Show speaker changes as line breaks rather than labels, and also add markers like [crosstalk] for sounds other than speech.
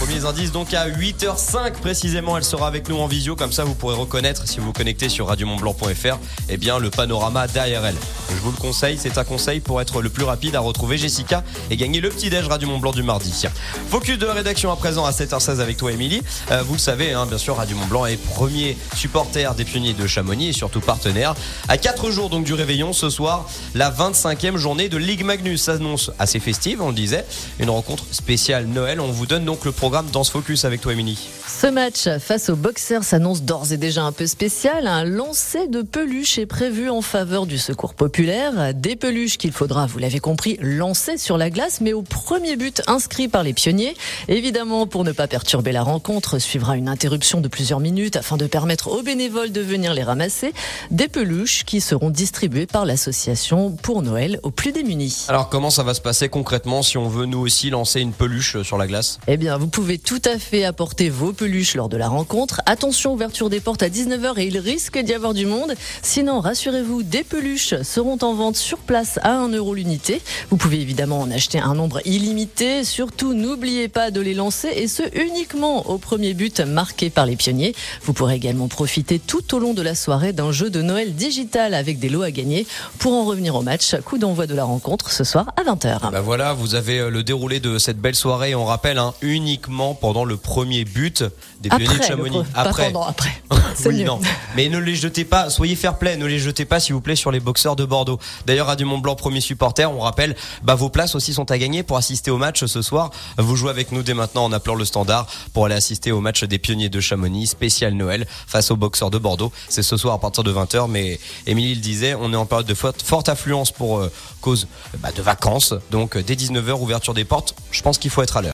Premiers indices donc à 8h05 précisément, elle sera avec nous en visio, comme ça vous pourrez reconnaître si vous vous connectez sur radiomontblanc.fr eh bien le panorama derrière elle. Je vous le conseille, c'est un conseil pour être le plus rapide à retrouver Jessica et gagner le petit déj Radio Mont Blanc du mardi. Focus de rédaction à présent à 7h16 avec toi Émilie. Euh, vous le savez, hein, bien sûr Radio Mont Blanc est premier supporter des pionniers de Chamonix et surtout partenaire. À 4 jours donc du réveillon ce soir, la 25e journée de Ligue Magnus s'annonce assez festive, on le disait, une rencontre spéciale Noël. On vous donne donc le programme dans ce focus avec toi, Émilie.
Ce match face aux boxers s'annonce d'ores et déjà un peu spécial. Un lancer de peluches est prévu en faveur du secours populaire. Des peluches qu'il faudra, vous l'avez compris, lancer sur la glace, mais au premier but inscrit par les pionniers. Évidemment, pour ne pas perturber la rencontre, suivra une interruption de plusieurs minutes afin de permettre aux bénévoles de venir les ramasser. Des peluches qui seront distribuées par l'association pour Noël aux plus démunis.
Alors, comment ça va se passer concrètement si on veut nous aussi lancer une peluche sur la glace?
Eh bien, vous pouvez pouvez tout à fait apporter vos peluches lors de la rencontre. Attention, ouverture des portes à 19h et il risque d'y avoir du monde. Sinon, rassurez-vous, des peluches seront en vente sur place à 1 euro l'unité. Vous pouvez évidemment en acheter un nombre illimité. Surtout, n'oubliez pas de les lancer et ce uniquement au premier but marqué par les pionniers. Vous pourrez également profiter tout au long de la soirée d'un jeu de Noël digital avec des lots à gagner. Pour en revenir au match, coup d'envoi de la rencontre ce soir à 20h.
Bah voilà, vous avez euh, le déroulé de cette belle soirée. On rappelle, hein, uniquement pendant le premier but des pionniers de Chamonix.
après. après. [laughs]
oui, non. Mais ne les jetez pas, soyez fair play, ne les jetez pas s'il vous plaît sur les boxeurs de Bordeaux. D'ailleurs, à du Mont Blanc, premier supporter, on rappelle, bah, vos places aussi sont à gagner pour assister au match ce soir. Vous jouez avec nous dès maintenant en appelant le standard pour aller assister au match des pionniers de Chamonix, spécial Noël, face aux boxeurs de Bordeaux. C'est ce soir à partir de 20h, mais Émilie le disait, on est en période de forte, forte affluence pour euh, cause bah, de vacances. Donc, dès 19h, ouverture des portes, je pense qu'il faut être à l'heure.